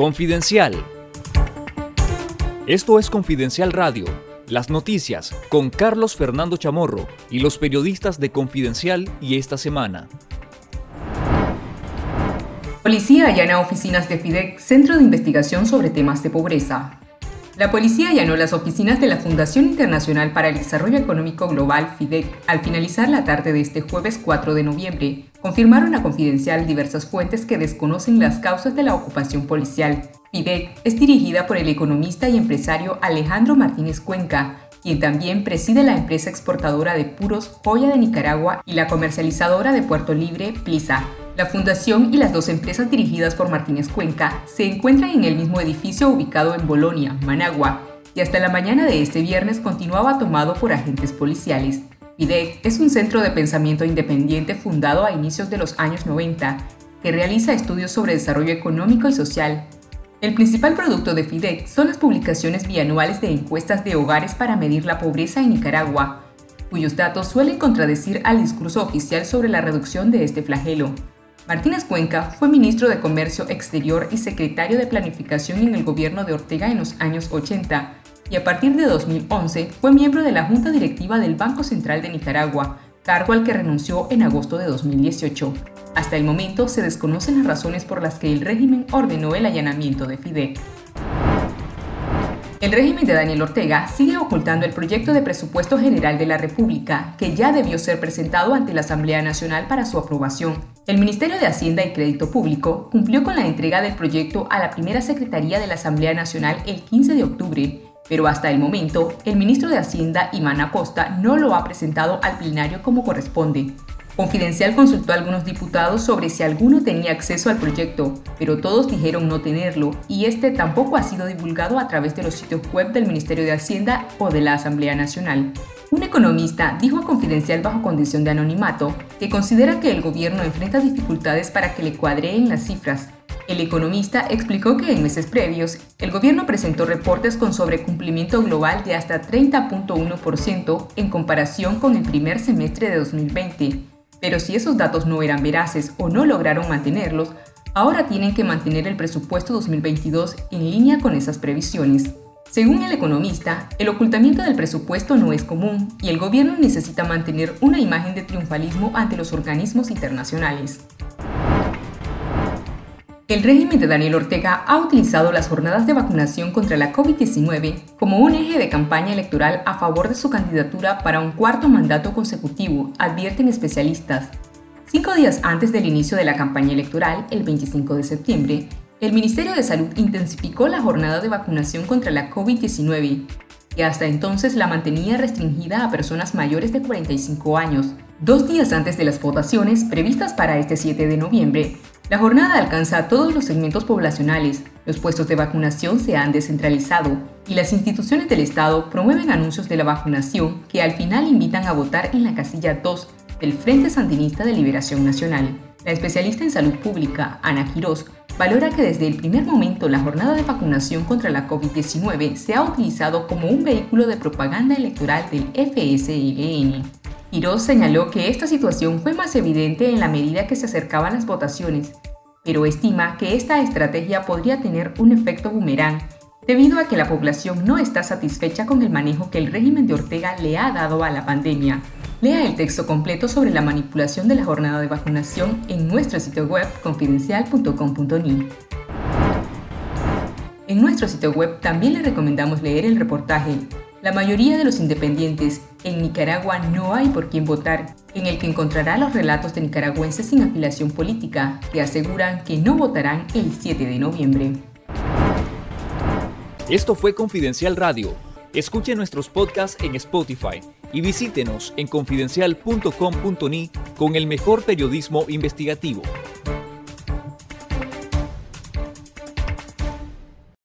Confidencial. Esto es Confidencial Radio, las noticias con Carlos Fernando Chamorro y los periodistas de Confidencial y esta semana. Policía allana oficinas de FIDEC, Centro de Investigación sobre Temas de Pobreza. La policía allanó las oficinas de la Fundación Internacional para el Desarrollo Económico Global, FIDEC, al finalizar la tarde de este jueves 4 de noviembre. Confirmaron a Confidencial diversas fuentes que desconocen las causas de la ocupación policial. FIDEC es dirigida por el economista y empresario Alejandro Martínez Cuenca, quien también preside la empresa exportadora de puros Joya de Nicaragua y la comercializadora de Puerto Libre, Plisa. La fundación y las dos empresas dirigidas por Martínez Cuenca se encuentran en el mismo edificio ubicado en Bolonia, Managua, y hasta la mañana de este viernes continuaba tomado por agentes policiales. FIDEC es un centro de pensamiento independiente fundado a inicios de los años 90 que realiza estudios sobre desarrollo económico y social. El principal producto de FIDEC son las publicaciones bianuales de encuestas de hogares para medir la pobreza en Nicaragua, cuyos datos suelen contradecir al discurso oficial sobre la reducción de este flagelo. Martínez Cuenca fue ministro de Comercio Exterior y secretario de Planificación en el gobierno de Ortega en los años 80 y a partir de 2011 fue miembro de la Junta Directiva del Banco Central de Nicaragua, cargo al que renunció en agosto de 2018. Hasta el momento se desconocen las razones por las que el régimen ordenó el allanamiento de FIDEC. El régimen de Daniel Ortega sigue ocultando el proyecto de presupuesto general de la República, que ya debió ser presentado ante la Asamblea Nacional para su aprobación. El Ministerio de Hacienda y Crédito Público cumplió con la entrega del proyecto a la primera Secretaría de la Asamblea Nacional el 15 de octubre, pero hasta el momento el ministro de Hacienda, Imán Acosta, no lo ha presentado al plenario como corresponde. Confidencial consultó a algunos diputados sobre si alguno tenía acceso al proyecto, pero todos dijeron no tenerlo y este tampoco ha sido divulgado a través de los sitios web del Ministerio de Hacienda o de la Asamblea Nacional. Un economista dijo a Confidencial bajo condición de anonimato que considera que el gobierno enfrenta dificultades para que le cuadreen las cifras. El economista explicó que en meses previos, el gobierno presentó reportes con sobrecumplimiento global de hasta 30.1% en comparación con el primer semestre de 2020 pero si esos datos no eran veraces o no lograron mantenerlos, ahora tienen que mantener el presupuesto 2022 en línea con esas previsiones. Según el economista, el ocultamiento del presupuesto no es común y el gobierno necesita mantener una imagen de triunfalismo ante los organismos internacionales. El régimen de Daniel Ortega ha utilizado las jornadas de vacunación contra la COVID-19 como un eje de campaña electoral a favor de su candidatura para un cuarto mandato consecutivo, advierten especialistas. Cinco días antes del inicio de la campaña electoral, el 25 de septiembre, el Ministerio de Salud intensificó la jornada de vacunación contra la COVID-19, que hasta entonces la mantenía restringida a personas mayores de 45 años. Dos días antes de las votaciones previstas para este 7 de noviembre, la jornada alcanza todos los segmentos poblacionales, los puestos de vacunación se han descentralizado y las instituciones del Estado promueven anuncios de la vacunación que al final invitan a votar en la casilla 2 del Frente Sandinista de Liberación Nacional. La especialista en salud pública, Ana Quirós, valora que desde el primer momento la jornada de vacunación contra la COVID-19 se ha utilizado como un vehículo de propaganda electoral del FSLN. Quirós señaló que esta situación fue más evidente en la medida que se acercaban las votaciones, pero estima que esta estrategia podría tener un efecto boomerang debido a que la población no está satisfecha con el manejo que el régimen de Ortega le ha dado a la pandemia. Lea el texto completo sobre la manipulación de la jornada de vacunación en nuestro sitio web confidencial.com.ni. En nuestro sitio web también le recomendamos leer el reportaje la mayoría de los independientes en Nicaragua no hay por quién votar, en el que encontrará los relatos de nicaragüenses sin afiliación política que aseguran que no votarán el 7 de noviembre. Esto fue Confidencial Radio. Escuche nuestros podcasts en Spotify y visítenos en confidencial.com.ni con el mejor periodismo investigativo.